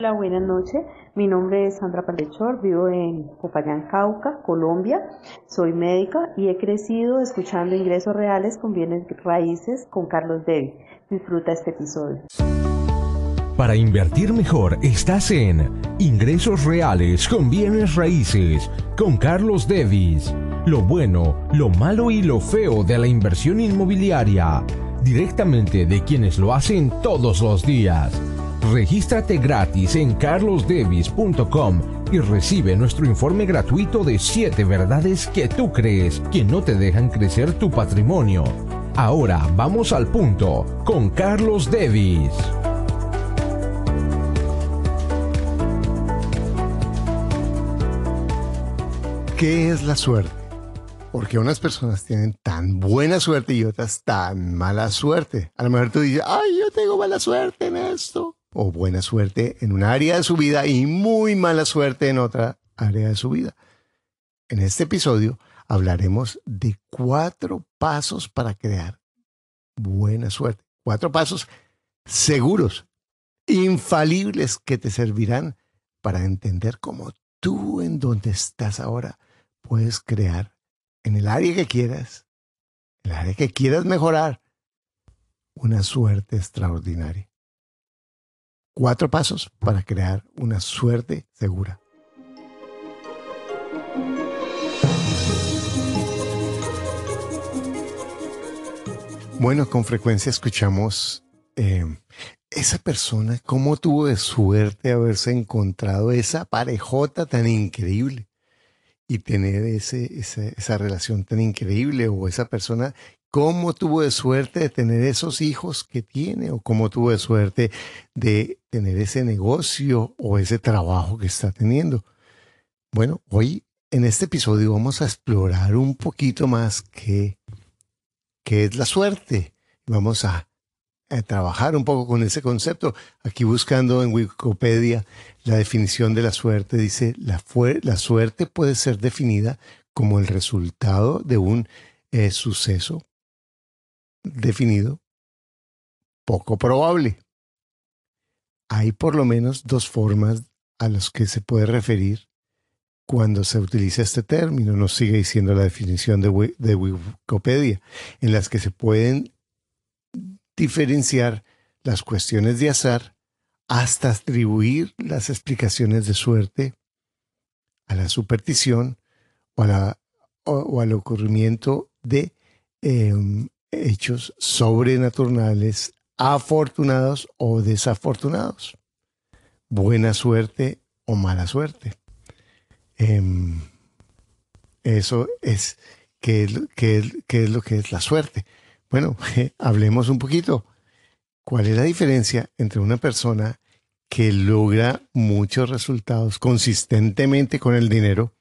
Hola, buenas noches. Mi nombre es Sandra Paldechor, vivo en Popayán, Cauca, Colombia. Soy médica y he crecido escuchando ingresos reales con bienes raíces con Carlos Devi. Disfruta este episodio. Para invertir mejor estás en Ingresos Reales con Bienes Raíces con Carlos Devis. Lo bueno, lo malo y lo feo de la inversión inmobiliaria. Directamente de quienes lo hacen todos los días. Regístrate gratis en carlosdevis.com y recibe nuestro informe gratuito de 7 verdades que tú crees que no te dejan crecer tu patrimonio. Ahora vamos al punto con Carlos Devis. ¿Qué es la suerte? Porque unas personas tienen tan buena suerte y otras tan mala suerte. A lo mejor tú dices, ay, yo tengo mala suerte en esto o buena suerte en un área de su vida y muy mala suerte en otra área de su vida. En este episodio hablaremos de cuatro pasos para crear buena suerte. Cuatro pasos seguros, infalibles que te servirán para entender cómo tú en donde estás ahora puedes crear en el área que quieras, el área que quieras mejorar, una suerte extraordinaria. Cuatro pasos para crear una suerte segura. Bueno, con frecuencia escuchamos eh, esa persona, cómo tuvo de suerte haberse encontrado esa parejota tan increíble y tener ese, esa relación tan increíble o esa persona cómo tuvo de suerte de tener esos hijos que tiene o cómo tuvo de suerte de tener ese negocio o ese trabajo que está teniendo. Bueno, hoy en este episodio vamos a explorar un poquito más qué, qué es la suerte. Vamos a, trabajar un poco con ese concepto. Aquí buscando en Wikipedia la definición de la suerte, dice, la, la suerte puede ser definida como el resultado de un eh, suceso definido poco probable. Hay por lo menos dos formas a las que se puede referir cuando se utiliza este término, nos sigue diciendo la definición de, de Wikipedia, en las que se pueden diferenciar las cuestiones de azar hasta atribuir las explicaciones de suerte a la superstición o, la, o, al ocurrimiento de em, hechos sobrenaturales, afortunados o desafortunados, buena suerte o mala suerte. Em, eso es ¿qué es, es, lo que es la suerte. Bueno, hablemos un poquito. ¿Cuál es la diferencia entre una persona que logra muchos resultados consistentemente con el dinero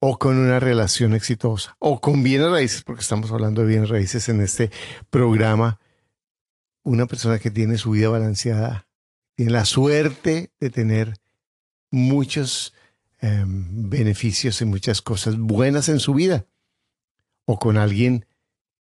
o con una relación exitosa o con bienes raíces, porque estamos hablando de bienes raíces en este programa, una persona que tiene su vida balanceada, tiene la suerte de tener muchos em, beneficios y muchas cosas buenas en su vida, o con alguien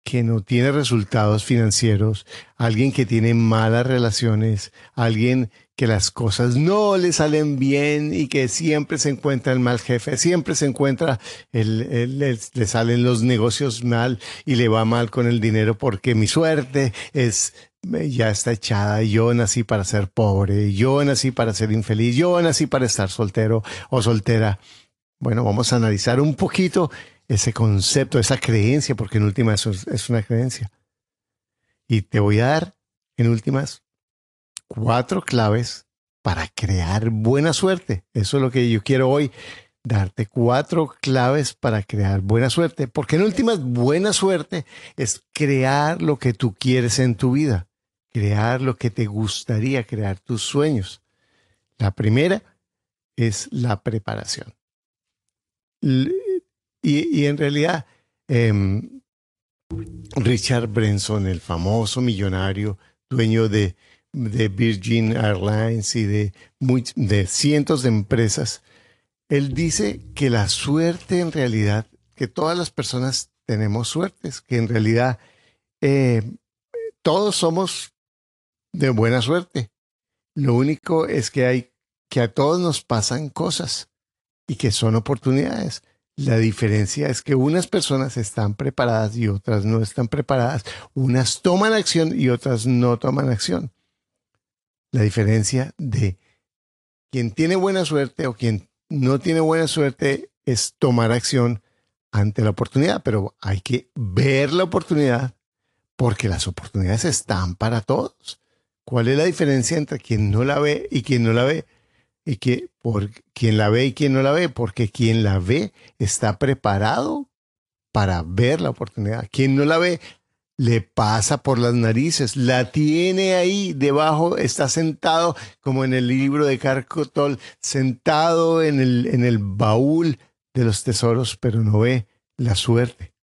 que no tiene resultados financieros, alguien que tiene malas relaciones, alguien que las cosas no le salen bien y que siempre se encuentra el mal jefe, siempre se encuentra, el, le salen los negocios mal y le va mal con el dinero porque mi suerte es ya está echada, yo nací para ser pobre, yo nací para ser infeliz, yo nací para estar soltero o soltera. Bueno, vamos a analizar un poquito ese concepto, esa creencia, porque en últimas es una creencia. Y te voy a dar, en últimas, cuatro claves para crear buena suerte. Eso es lo que yo quiero hoy, darte cuatro claves para crear buena suerte, porque en últimas, buena suerte es crear lo que tú quieres en tu vida, crear lo que te gustaría, crear tus sueños. La primera es la preparación. Y, en realidad, em, Richard Branson, el famoso millonario, dueño de, Virgin Airlines y de, de cientos de empresas, él dice que la suerte en realidad, que todas las personas tenemos suertes, que en realidad eh, todos somos de buena suerte, Lo único es que hay que a todos nos pasan cosas y que son oportunidades. La diferencia es que unas personas están preparadas y otras no están preparadas. Unas toman acción y otras no toman acción. La diferencia de quien tiene buena suerte o quien no tiene buena suerte es tomar acción ante la oportunidad, pero hay que ver la oportunidad porque las oportunidades están para todos. ¿Cuál es la diferencia entre quien no la ve y quien no la ve? Y que por quien la ve y quien no la ve, porque quien la ve está preparado para ver la oportunidad. Quien no la ve le pasa por las narices, la tiene ahí debajo, está sentado como en el libro de Carcotol, sentado en el, en el baúl de los tesoros, pero no ve la suerte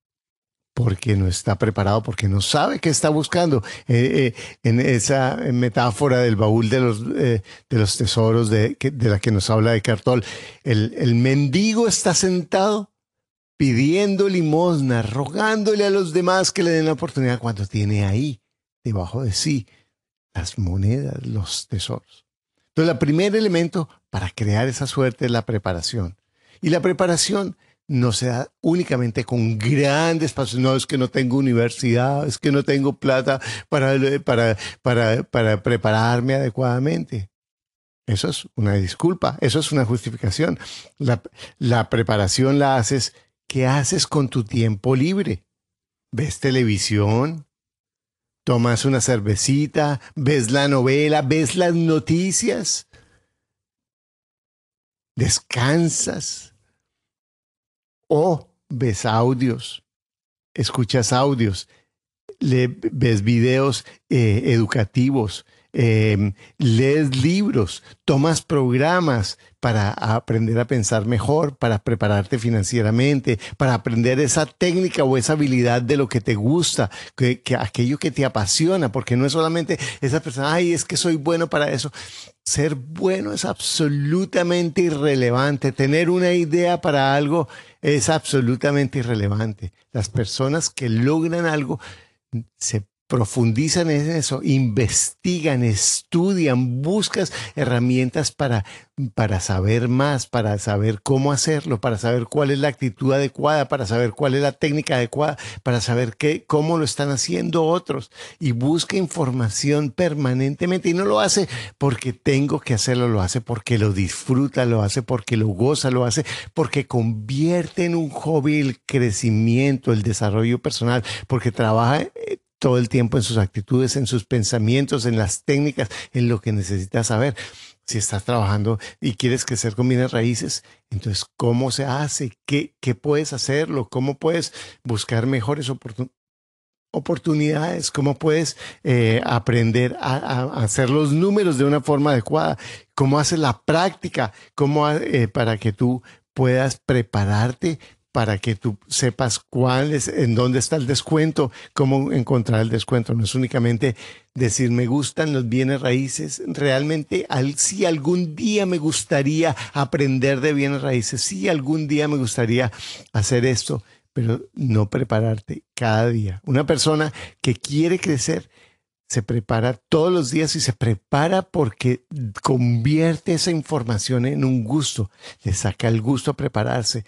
porque no está preparado, porque no sabe qué está buscando. Eh, eh, en esa metáfora del baúl de los, eh, de los tesoros de, la que nos habla de Cartol, el, el mendigo está sentado pidiendo limosna, rogándole a los demás que le den la oportunidad cuando tiene ahí, debajo de sí, las monedas, los tesoros. Entonces, el primer elemento para crear esa suerte es la preparación. Y la preparación no se da únicamente con grandes pasos. No es que no tengo universidad, es que no tengo plata para, para, para, para prepararme adecuadamente. Eso es una disculpa, eso es una justificación. La, la preparación la haces, ¿qué haces con tu tiempo libre? ¿Ves televisión? ¿Tomas una cervecita? ¿Ves la novela? ¿Ves las noticias? ¿Descansas? O ves audios, escuchas audios, le, ves videos eh, educativos, em, lees libros, tomas programas para aprender a pensar mejor, para prepararte financieramente, para aprender esa técnica o esa habilidad de lo que te gusta, que, que aquello que te apasiona, porque no es solamente esa persona, ay, es que soy bueno para eso. Ser bueno es absolutamente irrelevante. Tener una idea para algo es absolutamente irrelevante. Las personas que logran algo se profundizan en eso, investigan, estudian, buscas herramientas para, para saber más, para saber cómo hacerlo, para saber cuál es la actitud adecuada, para saber cuál es la técnica adecuada, para saber qué, cómo lo están haciendo otros. Y busca información permanentemente y no lo hace porque tengo que hacerlo, lo hace porque lo disfruta, lo hace porque lo goza, lo hace porque convierte en un hobby el crecimiento, el desarrollo personal, porque trabaja eh, todo el tiempo en sus actitudes, en sus pensamientos, en las técnicas, en lo que necesitas saber. Si estás trabajando y quieres crecer con bienes raíces, entonces, ¿cómo se hace? ¿Qué, qué puedes hacerlo? ¿Cómo puedes buscar mejores oportunidades? ¿Cómo puedes eh, aprender a, hacer los números de una forma adecuada? ¿Cómo haces la práctica? ¿Cómo eh, para que tú puedas prepararte para que tú sepas cuál es, en dónde está el descuento, cómo encontrar el descuento. No es únicamente decir me gustan los bienes raíces. Realmente, al, si algún día me gustaría aprender de bienes raíces, si algún día me gustaría hacer esto, pero no prepararte cada día. Una persona que quiere crecer se prepara todos los días y se prepara porque convierte esa información en un gusto, le saca el gusto a prepararse.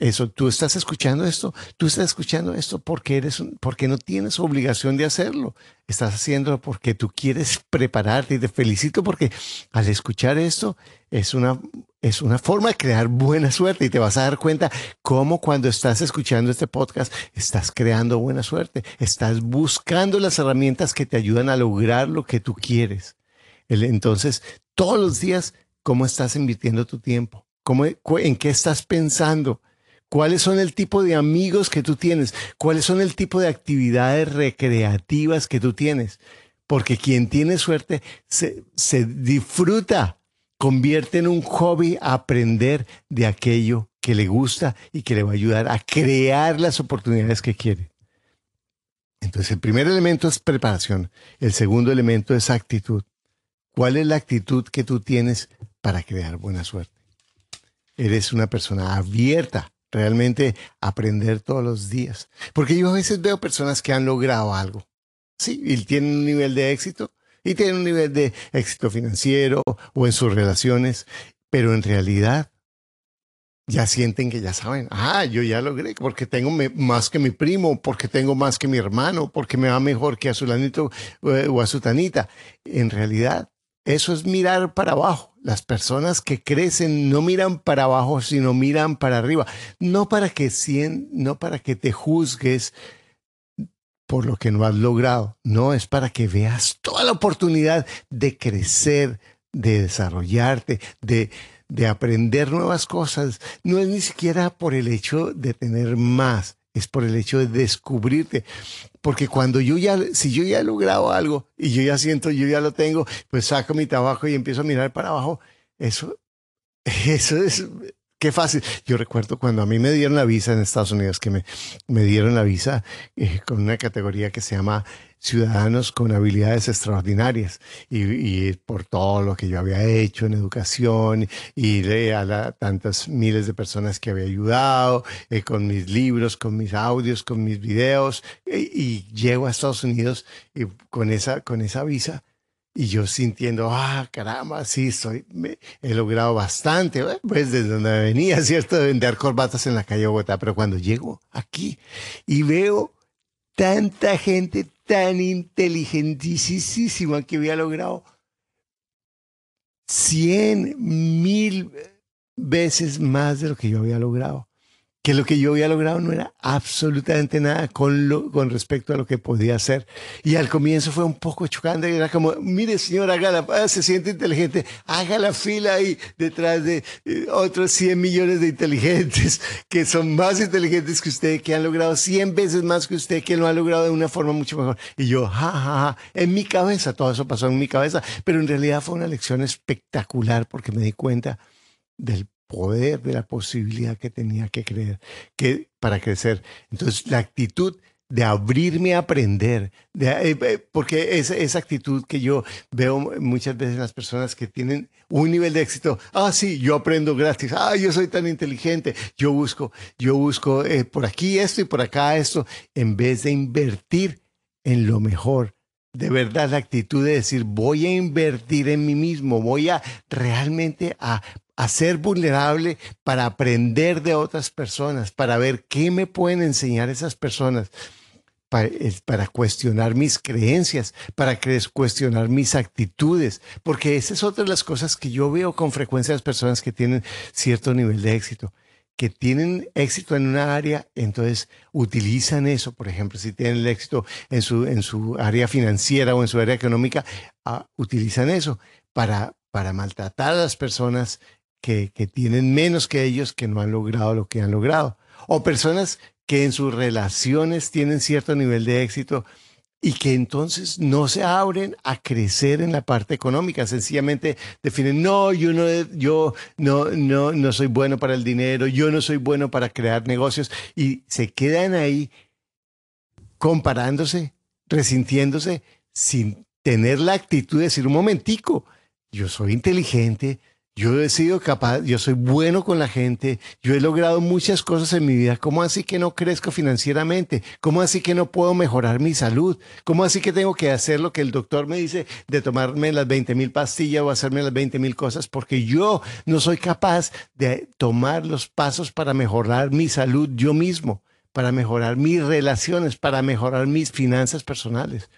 eso, tú estás escuchando esto, tú estás escuchando esto porque eres, porque no tienes obligación de hacerlo. Estás haciéndolo porque tú quieres prepararte y te felicito porque al escuchar esto es una, es una forma de crear buena suerte y te vas a dar cuenta cómo cuando estás escuchando este podcast estás creando buena suerte, estás buscando las herramientas que te ayudan a lograr lo que tú quieres. Entonces, todos los días, ¿cómo estás invirtiendo tu tiempo? ¿Cómo, ¿En qué estás pensando? ¿Cuáles son el tipo de amigos que tú tienes? ¿Cuáles son el tipo de actividades recreativas que tú tienes? Porque quien tiene suerte se, se disfruta convierte en un hobby aprender de aquello que le gusta y que le va a ayudar a crear las oportunidades que quiere. Entonces, el primer elemento es preparación. El segundo elemento es actitud. ¿Cuál es la actitud que tú tienes para crear buena suerte? Eres una persona abierta, realmente aprender todos los días. Porque yo a veces veo personas que han logrado algo. Sí, y tienen un nivel de éxito, y tienen un nivel de éxito financiero o en sus relaciones, pero en realidad ya sienten que ya saben, ah, yo ya logré, porque tengo más que mi primo, porque tengo más que mi hermano, porque me va mejor que a su lanito eh, o a su tanita. En realidad, eso es mirar para abajo. Las personas que crecen no miran para abajo, sino miran para arriba. No para que, no para que te juzgues por lo que no has logrado. No, es para que veas toda la oportunidad de crecer, de desarrollarte, de, de aprender nuevas cosas, no es ni siquiera por el hecho de tener más, es por el hecho de descubrirte. Porque cuando yo ya, si yo ya he logrado algo y yo ya siento, yo ya lo tengo, pues saco mi trabajo y empiezo a mirar para abajo. Eso, eso es, qué fácil. Yo recuerdo cuando a mí me dieron la visa en Estados Unidos, que me, me dieron la visa eh, con una categoría que se llama ciudadanos con habilidades extraordinarias y, por todo lo que yo había hecho en educación y a tantas miles de personas que había ayudado eh, con mis libros, con mis audios, con mis videos eh, y llego a Estados Unidos y con esa, con esa visa y yo sintiendo, ah, caramba, sí, soy, he logrado bastante, pues desde donde venía, ¿cierto? De vender corbatas en la calle Bogotá, pero cuando llego aquí y veo tanta gente tan inteligentísima que había logrado cien mil veces más de lo que yo había logrado que lo que yo había logrado no era absolutamente nada con, lo, con respecto a lo que podía hacer. Y al comienzo fue un poco chocante, era como, mire señor, haga ah, se siente inteligente, haga la fila ahí detrás de eh, otros 100 millones de inteligentes que son más inteligentes que usted, que han logrado 100 veces más que usted, que lo ha logrado de una forma mucho mejor. Y yo, ja, ja, ja, en mi cabeza, todo eso pasó en mi cabeza, pero en realidad fue una lección espectacular porque me di cuenta del poder, de la posibilidad que tenía que creer, que para crecer. Entonces, la actitud de abrirme a aprender, de, eh, eh, porque esa, esa actitud que yo veo muchas veces en las personas que tienen un nivel de éxito, ah, sí, yo aprendo gratis, ah, yo soy tan inteligente, yo busco, yo busco eh, por aquí esto y por acá esto, en vez de invertir en lo mejor. De verdad, la actitud de decir, voy a invertir en mí mismo, voy a realmente a a ser vulnerable para aprender de otras personas, para ver qué me pueden enseñar esas personas, para, cuestionar mis creencias, para cuestionar mis actitudes, porque esa es otra de las cosas que yo veo con frecuencia en las personas que tienen cierto nivel de éxito que tienen éxito en una área, entonces utilizan eso, por ejemplo, si tienen el éxito en su, en su área financiera o en su área económica, ah, utilizan eso para, para maltratar a las personas que, tienen menos que ellos que no han logrado lo que han logrado. O personas que en sus relaciones tienen cierto nivel de éxito y que entonces no se abren a crecer en la parte económica, sencillamente definen, no, yo no, yo no, no, no soy bueno para el dinero, yo no soy bueno para crear negocios y se quedan ahí comparándose, resintiéndose, sin tener la actitud de decir, un momentico, yo soy inteligente, yo he sido capaz, yo soy bueno con la gente, yo he logrado muchas cosas en mi vida. ¿Cómo así que no crezco financieramente? ¿Cómo así que no puedo mejorar mi salud? ¿Cómo así que tengo que hacer lo que el doctor me dice de tomarme las 20 mil pastillas o hacerme las 20 mil cosas? Porque yo no soy capaz de tomar los pasos para mejorar mi salud yo mismo, para mejorar mis relaciones, para mejorar mis finanzas personales.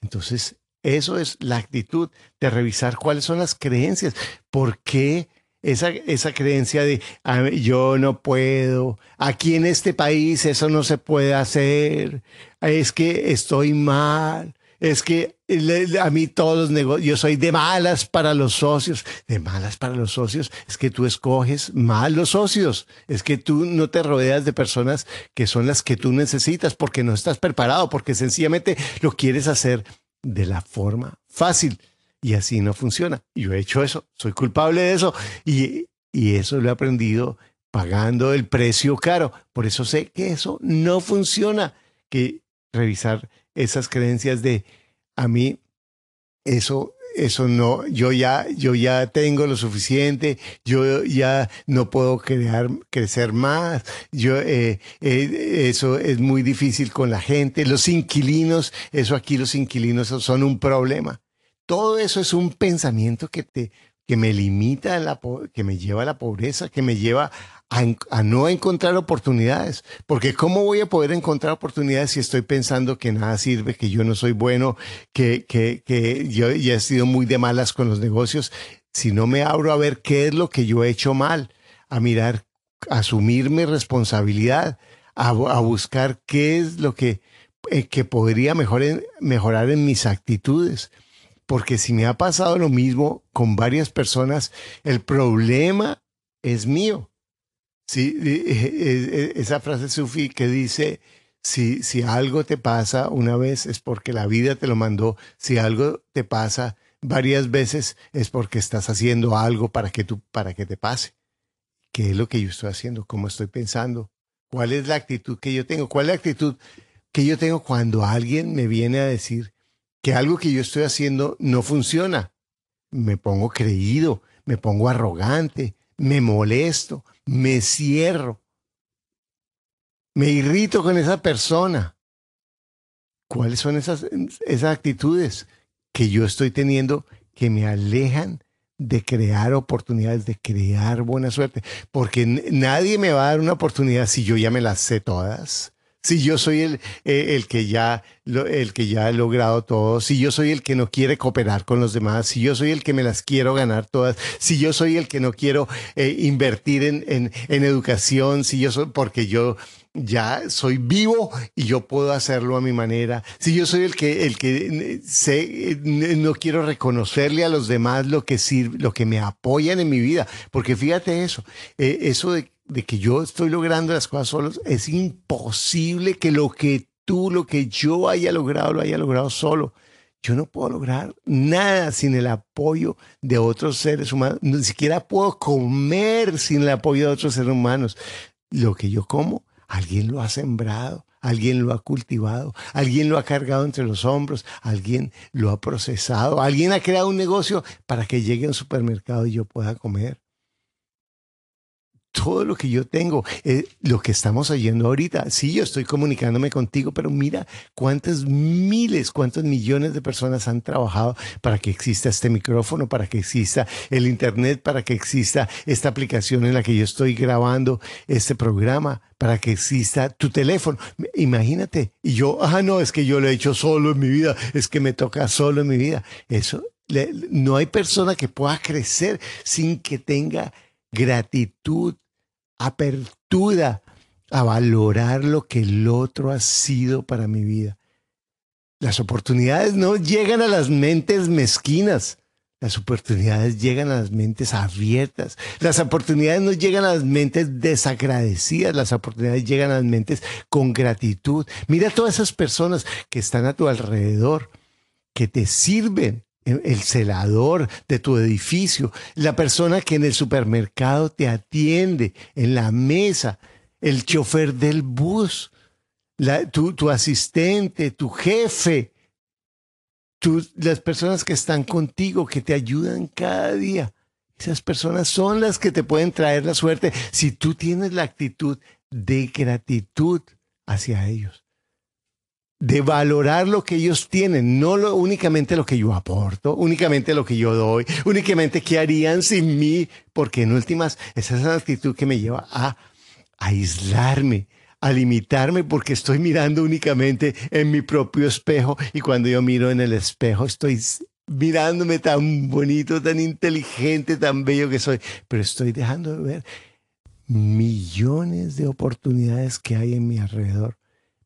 Entonces, eso es la actitud de revisar cuáles son las creencias. ¿Por qué esa, esa creencia de yo no puedo, aquí en este país eso no se puede hacer, es que estoy mal, es que a mí todos los negocios, yo soy de malas para los socios, de malas para los socios, es que tú escoges mal los socios, es que tú no te rodeas de personas que son las que tú necesitas porque no estás preparado, porque sencillamente lo quieres hacer de la forma fácil. Y así no funciona. Yo he hecho eso, soy culpable de eso. Y, y eso lo he aprendido pagando el precio caro. Por eso sé que eso no funciona. Que revisar esas creencias de a mí, eso eso no, yo ya, yo ya tengo lo suficiente, yo ya no puedo crear, crecer más, yo, eh, eh, eso es muy difícil con la gente, los inquilinos, eso aquí los inquilinos son un problema. Todo eso es un pensamiento que te, que me limita, la, que me lleva a la pobreza, que me lleva a, no encontrar oportunidades. Porque ¿cómo voy a poder encontrar oportunidades si estoy pensando que nada sirve, que yo no soy bueno, que, que, que yo ya he sido muy de malas con los negocios? Si no me abro a ver qué es lo que yo he hecho mal, a mirar, a asumir mi responsabilidad, a, a buscar qué es lo que, eh, que podría mejorar en mis actitudes porque si me ha pasado lo mismo con varias personas, el problema es mío. Sí, esa frase sufi que dice, si, si algo te pasa una vez es porque la vida te lo mandó, si algo te pasa varias veces es porque estás haciendo algo para que, tú, para que te pase. ¿Qué es lo que yo estoy haciendo? ¿Cómo estoy pensando? ¿Cuál es la actitud que yo tengo? ¿Cuál es la actitud que yo tengo cuando alguien me viene a decir que algo que yo estoy haciendo no funciona? Me pongo creído, me pongo arrogante, me molesto, me cierro, me irrito con esa persona. ¿Cuáles son esas, esas actitudes que yo estoy teniendo que me alejan de crear oportunidades, de crear buena suerte? Porque nadie me va a dar una oportunidad si yo ya me las sé todas si yo soy el, eh, el, que ya, el que ya he logrado todo, si yo soy el que no quiere cooperar con los demás, si yo soy el que me las quiero ganar todas, si yo soy el que no quiero eh, invertir en, en, educación, si yo soy, porque yo ya soy vivo y yo puedo hacerlo a mi manera, si yo soy el que, el que eh, sé, no quiero reconocerle a los demás lo que sirve, lo que me apoyan en mi vida, porque fíjate eso, eso de de que yo estoy logrando las cosas solos, es imposible que lo que tú, lo que yo haya logrado, lo haya logrado solo. Yo no puedo lograr nada sin el apoyo de otros seres humanos. Ni siquiera puedo comer sin el apoyo de otros seres humanos. Lo que yo como, alguien lo ha sembrado, alguien lo ha cultivado, alguien lo ha cargado entre los hombros, alguien lo ha procesado, alguien ha creado un negocio para que llegue a un supermercado y yo pueda comer todo lo que yo tengo, eh, lo que estamos oyendo ahorita. Sí, yo estoy comunicándome contigo, pero mira cuántas miles, cuántos millones de personas han trabajado para que exista este micrófono, para que exista el Internet, para que exista esta aplicación en la que yo estoy grabando este programa, para que exista tu teléfono. Imagínate, y yo, ah, no, es que yo lo he hecho solo en mi vida, es que me toca solo en mi vida. Eso, no hay persona que pueda crecer sin que tenga gratitud apertura a valorar lo que el otro ha sido para mi vida. Las oportunidades no llegan a las mentes mezquinas. Las oportunidades llegan a las mentes abiertas. Las oportunidades no llegan a las mentes desagradecidas. Las oportunidades llegan a las mentes con gratitud. Mira todas esas personas que están a tu alrededor, que te sirven, el celador de tu edificio, la persona que en el supermercado te atiende, en la mesa, el chofer del bus, tu, asistente, tu jefe, las personas que están contigo, que te ayudan cada día. Esas personas son las que te pueden traer la suerte si tú tienes la actitud de gratitud hacia ellos de valorar lo que ellos tienen, no lo, únicamente lo que yo aporto, únicamente lo que yo doy, únicamente qué harían sin mí, porque en últimas esa es la actitud que me lleva a, aislarme, a limitarme porque estoy mirando únicamente en mi propio espejo y cuando yo miro en el espejo estoy mirándome tan bonito, tan inteligente, tan bello que soy, pero estoy dejando de ver millones de oportunidades que hay en mi alrededor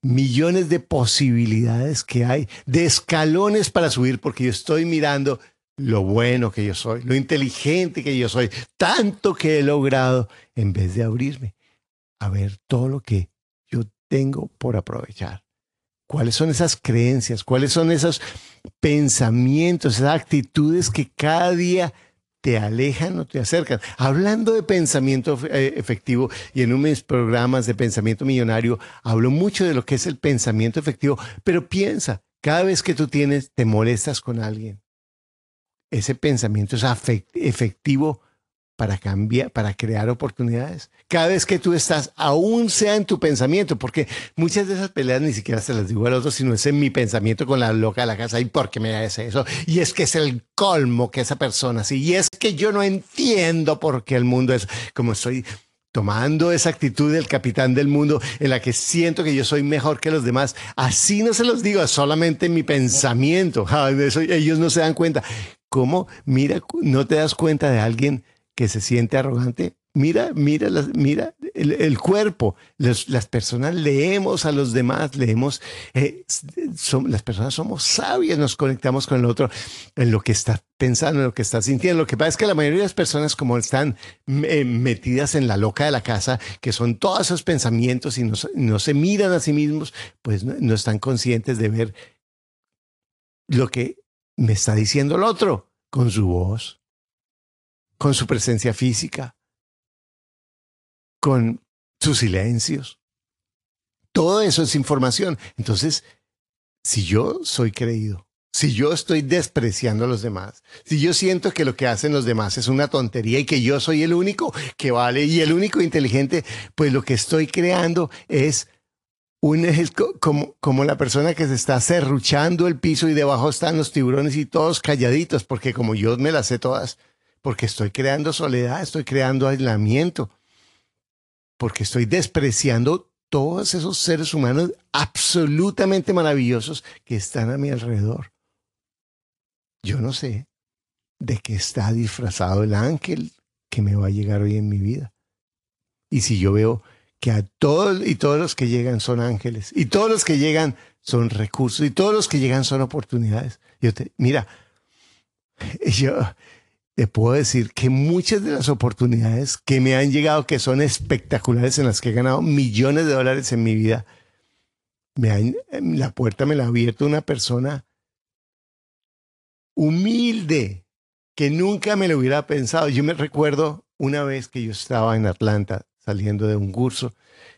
millones de posibilidades que hay, de escalones para subir, porque yo estoy mirando lo bueno que yo soy, lo inteligente que yo soy, tanto que he logrado, en vez de abrirme a ver todo lo que yo tengo por aprovechar. ¿Cuáles son esas creencias? ¿Cuáles son esos pensamientos, esas actitudes que cada día te alejan o te acercan. Hablando de pensamiento eh, efectivo y en uno de mis programas de pensamiento millonario hablo mucho de lo que es el pensamiento efectivo, pero piensa, cada vez que tú tienes, te molestas con alguien, ese pensamiento es efectivo para cambiar, para crear oportunidades. Cada vez que tú estás, aún sea en tu pensamiento, porque muchas de esas peleas ni siquiera se las digo al otro, sino es en mi pensamiento con la loca de la casa. ¿Y por qué me hace eso? Y es que es el colmo que esa persona sí. Y es que yo no entiendo por qué el mundo es como estoy tomando esa actitud del capitán del mundo en la que siento que yo soy mejor que los demás. Así no se los digo, solamente mi pensamiento. ellos no se dan cuenta. ¿Cómo? Mira, no te das cuenta de alguien que se siente arrogante, mira, mira, mira el, cuerpo. las personas leemos a los demás, leemos, eh, las personas somos sabias, nos conectamos con el otro en lo que está pensando, en lo que está sintiendo. Lo que pasa es que la mayoría de las personas, como están eh, metidas en la loca de la casa, que son todos esos pensamientos y no, se miran a sí mismos, pues no están conscientes de ver lo que me está diciendo el otro con su voz con su presencia física, con sus silencios. Todo eso es información. Entonces, si yo soy creído, si yo estoy despreciando a los demás, si yo siento que lo que hacen los demás es una tontería y que yo soy el único que vale y el único inteligente, pues lo que estoy creando es un como, como la persona que se está cerruchando el piso y debajo están los tiburones y todos calladitos, porque como yo me las sé todas, porque estoy creando soledad, estoy creando aislamiento, porque estoy despreciando todos esos seres humanos absolutamente maravillosos que están a mi alrededor. Yo no sé de qué está disfrazado el ángel que me va a llegar hoy en mi vida. Y si yo veo que a todos y todos los que llegan son ángeles, y todos los que llegan son recursos, y todos los que llegan son oportunidades. Yo te, mira, yo, te puedo decir que muchas de las oportunidades que me han llegado, que son espectaculares, en las que he ganado millones de dólares en mi vida, me han, la puerta me la ha abierto una persona humilde que nunca me lo hubiera pensado. Yo me recuerdo una vez que yo estaba en Atlanta saliendo de un curso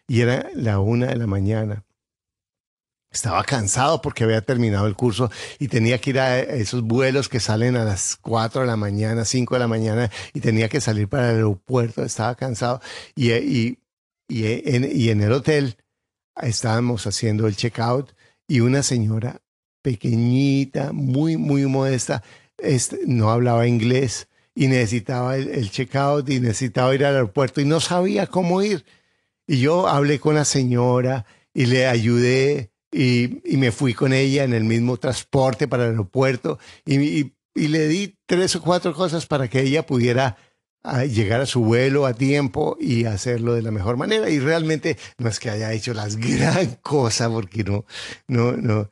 y era la una de la mañana estaba cansado porque había terminado el curso y tenía que ir a esos vuelos que salen a las 4 de la mañana, 5 de la mañana y tenía que salir para el aeropuerto. Estaba cansado y, y, y, en, y en el hotel estábamos haciendo el checkout y una señora pequeñita, muy, muy modesta, este, no hablaba inglés y necesitaba el, el checkout y necesitaba ir al aeropuerto y no sabía cómo ir. Y yo hablé con la señora y le ayudé y, me fui con ella en el mismo transporte para el aeropuerto y, le di tres o cuatro cosas para que ella pudiera ah, llegar a su vuelo a tiempo y hacerlo de la mejor manera. Y realmente no es que haya hecho las gran cosas, porque no, no, no,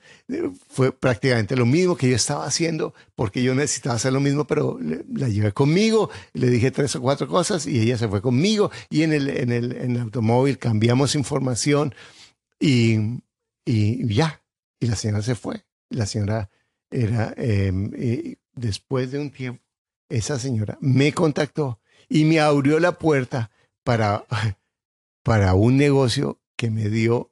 fue prácticamente lo mismo que yo estaba haciendo, porque yo necesitaba hacer lo mismo, pero la llevé conmigo, le dije tres o cuatro cosas y ella se fue conmigo y en el, en el, en el automóvil cambiamos información y, y ya, y la señora se fue. La señora era, em, después de un tiempo, esa señora me contactó y me abrió la puerta para, para un negocio que me dio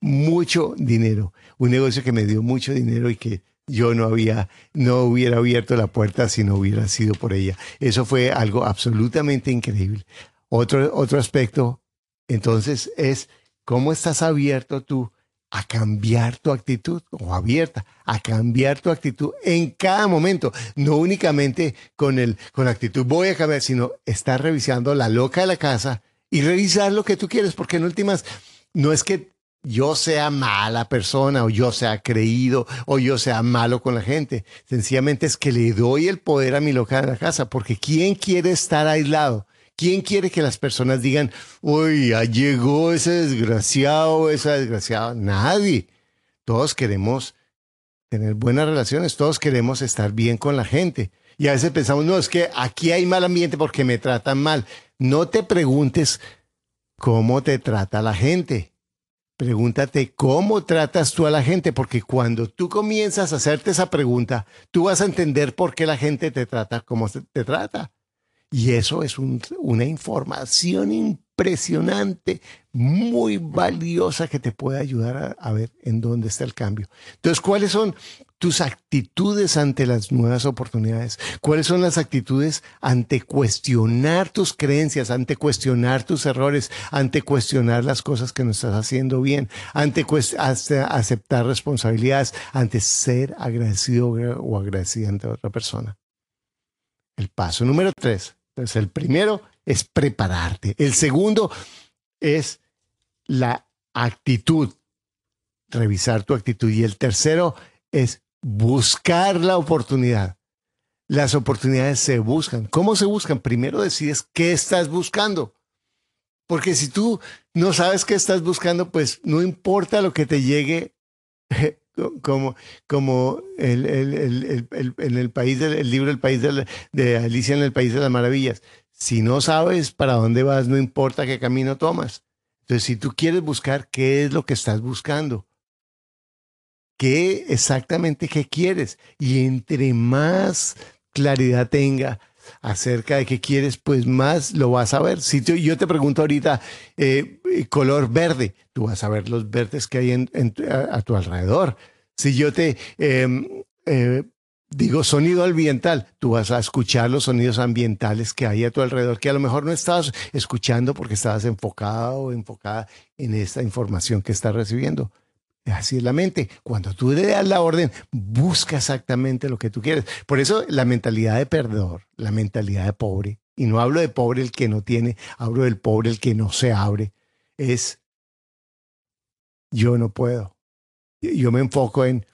mucho dinero, un negocio que me dio mucho dinero y que yo no había, no hubiera abierto la puerta si no hubiera sido por ella. Eso fue algo absolutamente increíble. Otro, otro aspecto, entonces, es cómo estás abierto tú a cambiar tu actitud o abierta a cambiar tu actitud en cada momento, no únicamente con el con actitud voy a cambiar, sino estar revisando la loca de la casa y revisar lo que tú quieres, porque en últimas no es que yo sea mala persona o yo sea creído o yo sea malo con la gente, sencillamente es que le doy el poder a mi loca de la casa, porque ¿quién quiere estar aislado? ¿Quién quiere que las personas digan, uy, ya llegó ese desgraciado, esa desgraciada? Nadie. Todos queremos tener buenas relaciones, todos queremos estar bien con la gente. Y a veces pensamos, no, es que aquí hay mal ambiente porque me tratan mal. No te preguntes cómo te trata la gente. Pregúntate cómo tratas tú a la gente, porque cuando tú comienzas a hacerte esa pregunta, tú vas a entender por qué la gente te trata como te trata. Y eso es una información impresionante muy valiosa que te puede ayudar a, ver en dónde está el cambio. Entonces, ¿cuáles son tus actitudes ante las nuevas oportunidades? ¿Cuáles son las actitudes ante cuestionar tus creencias, ante cuestionar tus errores, ante cuestionar las cosas que no estás haciendo bien, ante aceptar responsabilidades, ante ser agradecido o agradecida ante otra persona? El paso número tres. El primero es prepararte. El segundo es la actitud, revisar tu actitud. Y el tercero es buscar la oportunidad. Las oportunidades se buscan. ¿Cómo se buscan? Primero decides qué estás buscando. Porque si tú no sabes qué estás buscando, pues no importa lo que te llegue, como, como el, en el país del libro El país de, de Alicia en el País de las Maravillas. Si no sabes para dónde vas, no importa qué camino tomas. Entonces, si tú quieres buscar qué es lo que estás buscando, qué exactamente qué quieres, y entre más claridad tenga acerca de qué quieres, pues más lo vas a ver. Si yo te pregunto ahorita eh, color verde, tú vas a ver los verdes que hay a, tu alrededor. Si yo te em, eh, digo sonido ambiental, tú vas a escuchar los sonidos ambientales que hay a tu alrededor, que a lo mejor no estabas escuchando porque estabas enfocado o enfocada en esta información que estás recibiendo. Así es la mente. Cuando tú le das la orden, busca exactamente lo que tú quieres. Por eso la mentalidad de perdedor, la mentalidad de pobre, y no hablo de pobre el que no tiene, hablo del pobre el que no se abre, es yo no puedo. Yo me enfoco en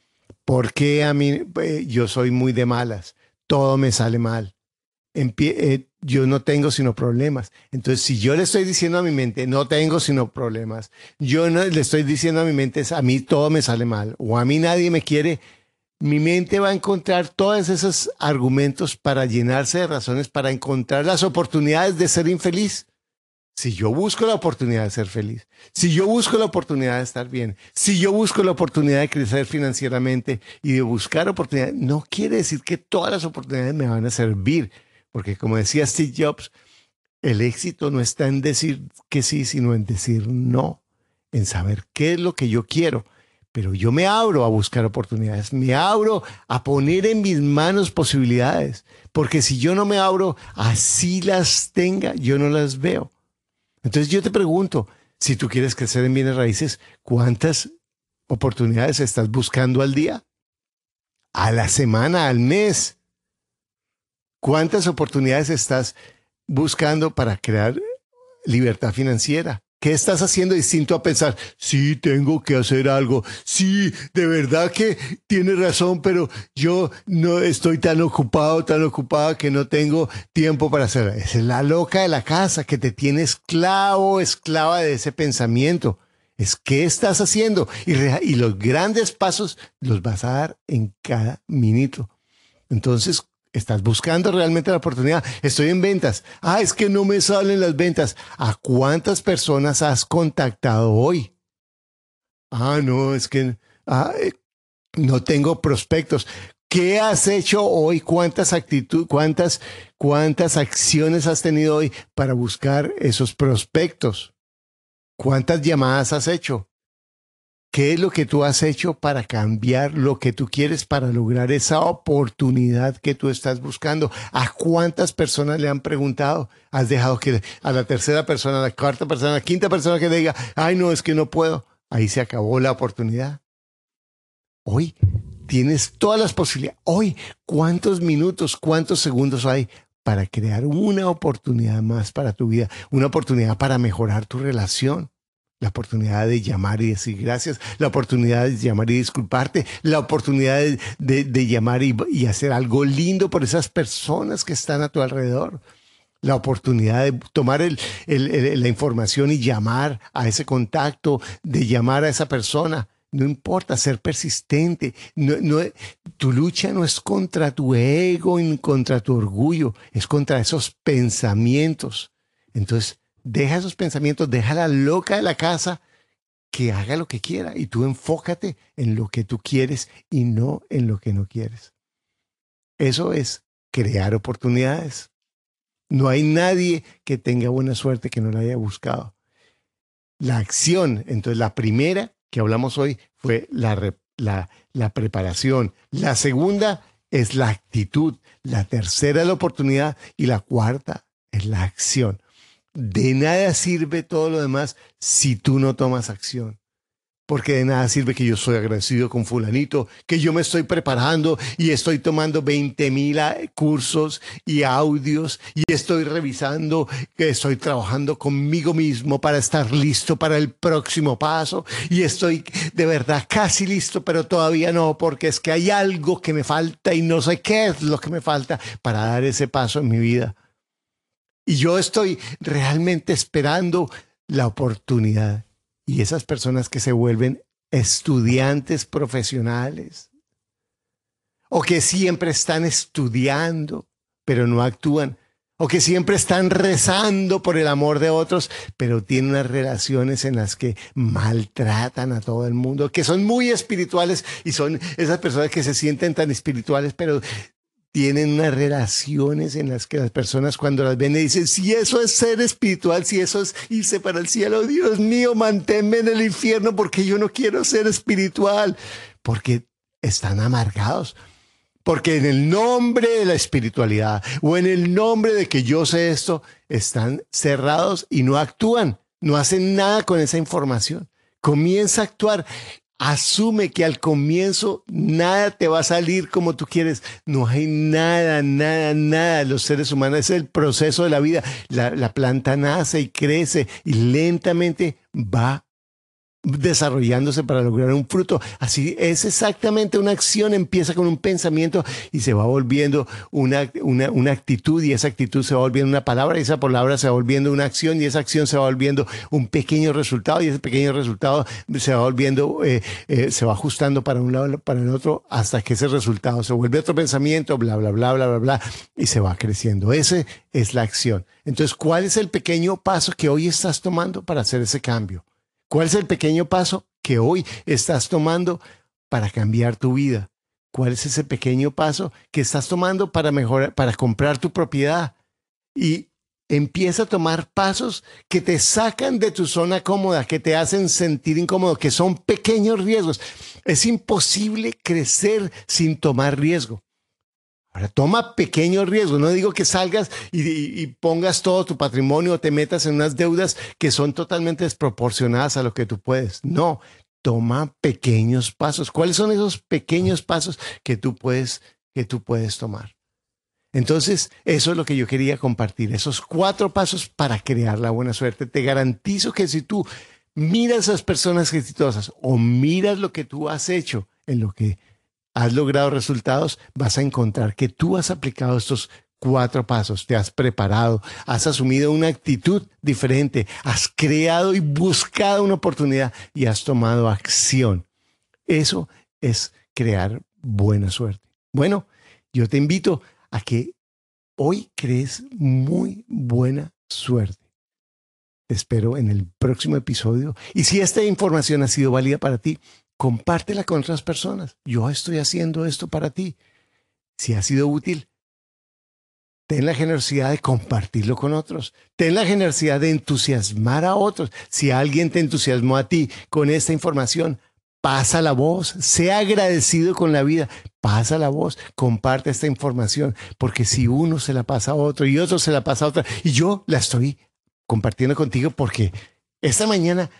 ¿Por qué a mí eh, yo soy muy de malas? Todo me sale mal. Eh, yo no tengo sino problemas. Entonces, si yo le estoy diciendo a mi mente, no tengo sino problemas, yo le estoy diciendo a mi mente, a mí todo me sale mal, o a mí nadie me quiere, mi mente va a encontrar todos esos argumentos para llenarse de razones, para encontrar las oportunidades de ser infeliz. Si yo busco la oportunidad de ser feliz, si yo busco la oportunidad de estar bien, si yo busco la oportunidad de crecer financieramente y de buscar oportunidades, no quiere decir que todas las oportunidades me van a servir, porque como decía Steve Jobs, el éxito no está en decir que sí, sino en decir no, en saber qué es lo que yo quiero. Pero yo me abro a buscar oportunidades, me abro a poner en mis manos posibilidades, porque si yo no me abro, así las tenga, yo no las veo. Entonces yo te pregunto, si tú quieres crecer en bienes raíces, ¿cuántas oportunidades estás buscando al día? A la semana, al mes. ¿Cuántas oportunidades estás buscando para crear libertad financiera? ¿Qué estás haciendo distinto a pensar, sí, tengo que hacer algo? Sí, de verdad que tienes razón, pero yo no estoy tan ocupado, tan ocupada que no tengo tiempo para hacerlo. es la loca de la casa que te tiene esclavo, esclava de ese pensamiento. Es qué estás haciendo y, y los grandes pasos los vas a dar en cada minuto. Entonces, ¿Estás buscando realmente la oportunidad? Estoy en ventas. Ah, es que no me salen las ventas. ¿A cuántas personas has contactado hoy? Ah, no, es que ah, eh, no tengo prospectos. ¿Qué has hecho hoy? ¿Cuántas actitudes, cuántas, cuántas acciones has tenido hoy para buscar esos prospectos? ¿Cuántas llamadas has hecho? ¿Qué es lo que tú has hecho para cambiar lo que tú quieres para lograr esa oportunidad que tú estás buscando? ¿A cuántas personas le han preguntado? ¿Has dejado que a la tercera persona, a la cuarta persona, a la quinta persona que diga, ay, no, es que no puedo? Ahí se acabó la oportunidad. Hoy tienes todas las posibilidades. Hoy, ¿cuántos minutos, cuántos segundos hay para crear una oportunidad más para tu vida? Una oportunidad para mejorar tu relación la oportunidad de llamar y decir gracias, la oportunidad de llamar y disculparte, la oportunidad de, llamar y, hacer algo lindo por esas personas que están a tu alrededor, la oportunidad de tomar la información y llamar a ese contacto, de llamar a esa persona. No importa, ser persistente. No, tu lucha no es contra tu ego, ni contra tu orgullo, es contra esos pensamientos. Entonces, deja esos pensamientos, deja la loca de la casa que haga lo que quiera y tú enfócate en lo que tú quieres y no en lo que no quieres. Eso es crear oportunidades. No hay nadie que tenga buena suerte que no la haya buscado. La acción, entonces la primera que hablamos hoy fue la, la, preparación. La segunda es la actitud. La tercera es la oportunidad y la cuarta es la acción. De nada sirve todo lo demás si tú no tomas acción porque de nada sirve que yo soy agradecido con fulanito, que yo me estoy preparando y estoy tomando 20 mil ah, cursos y audios y estoy revisando, que estoy trabajando conmigo mismo para estar listo para el próximo paso y estoy de verdad casi listo, pero todavía no, porque es que hay algo que me falta y no sé qué es lo que me falta para dar ese paso en mi vida. Y yo estoy realmente esperando la oportunidad. Y esas personas que se vuelven estudiantes profesionales o que siempre están estudiando pero no actúan o que siempre están rezando por el amor de otros, pero tienen unas relaciones en las que maltratan a todo el mundo, que son muy espirituales y son esas personas que se sienten tan espirituales, pero tienen unas relaciones en las que las personas cuando las ven y dicen, si eso es ser espiritual, si eso es irse para el cielo, Dios mío, manténme en el infierno porque yo no quiero ser espiritual, porque están amargados. Porque en el nombre de la espiritualidad o en el nombre de que yo sé esto, están cerrados y no actúan, no hacen nada con esa información. Comienza a actuar Asume que al comienzo nada te va a salir como tú quieres. No hay nada, nada, nada. Los seres humanos es el proceso de la vida. La, la planta nace y crece y lentamente va desarrollándose para lograr un fruto. Así es exactamente una acción, empieza con un pensamiento y se va volviendo una, una, una, actitud y esa actitud se va volviendo una palabra y esa palabra se va volviendo una acción y esa acción se va volviendo un pequeño resultado y ese pequeño resultado se va volviendo, eh, eh, se va ajustando para un lado, para el otro hasta que ese resultado se vuelve otro pensamiento, bla, bla, bla, bla, bla, bla, y se va creciendo. Ese es la acción. Entonces, ¿cuál es el pequeño paso que hoy estás tomando para hacer ese cambio? ¿Cuál es el pequeño paso que hoy estás tomando para cambiar tu vida? ¿Cuál es ese pequeño paso que estás tomando para mejorar, para comprar tu propiedad? Y empieza a tomar pasos que te sacan de tu zona cómoda, que te hacen sentir incómodo, que son pequeños riesgos. Es imposible crecer sin tomar riesgo. Ahora, toma pequeños riesgos. No digo que salgas y, pongas todo tu patrimonio o te metas en unas deudas que son totalmente desproporcionadas a lo que tú puedes. No, toma pequeños pasos. ¿Cuáles son esos pequeños pasos que tú puedes, que tú puedes tomar? Entonces, eso es lo que yo quería compartir, esos cuatro pasos para crear la buena suerte. Te garantizo que si tú miras a esas personas exitosas o miras lo que tú has hecho en lo que has logrado resultados, vas a encontrar que tú has aplicado estos cuatro pasos, te has preparado, has asumido una actitud diferente, has creado y buscado una oportunidad y has tomado acción. Eso es crear buena suerte. Bueno, yo te invito a que hoy crees muy buena suerte. Te espero en el próximo episodio. Y si esta información ha sido válida para ti, compártela con otras personas. Yo estoy haciendo esto para ti. Si ha sido útil, ten la generosidad de compartirlo con otros. Ten la generosidad de entusiasmar a otros. Si alguien te entusiasmó a ti con esta información, pasa la voz. Sea agradecido con la vida. Pasa la voz. Comparte esta información. Porque si uno se la pasa a otro y otro se la pasa a otro, y yo la estoy compartiendo contigo porque esta mañana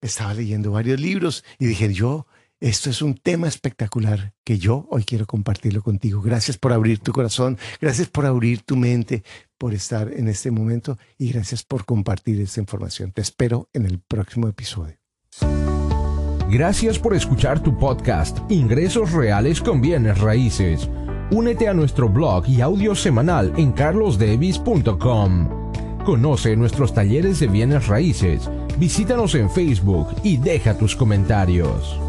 estaba leyendo varios libros y dije, yo, esto es un tema espectacular que yo hoy quiero compartirlo contigo. Gracias por abrir tu corazón, gracias por abrir tu mente, por estar en este momento y gracias por compartir esta información. Te espero en el próximo episodio. Gracias por escuchar tu podcast, Ingresos Reales con Bienes Raíces. Únete a nuestro blog y audio semanal en carlosdevis.com. Conoce nuestros talleres de bienes raíces Visítanos en Facebook y deja tus comentarios.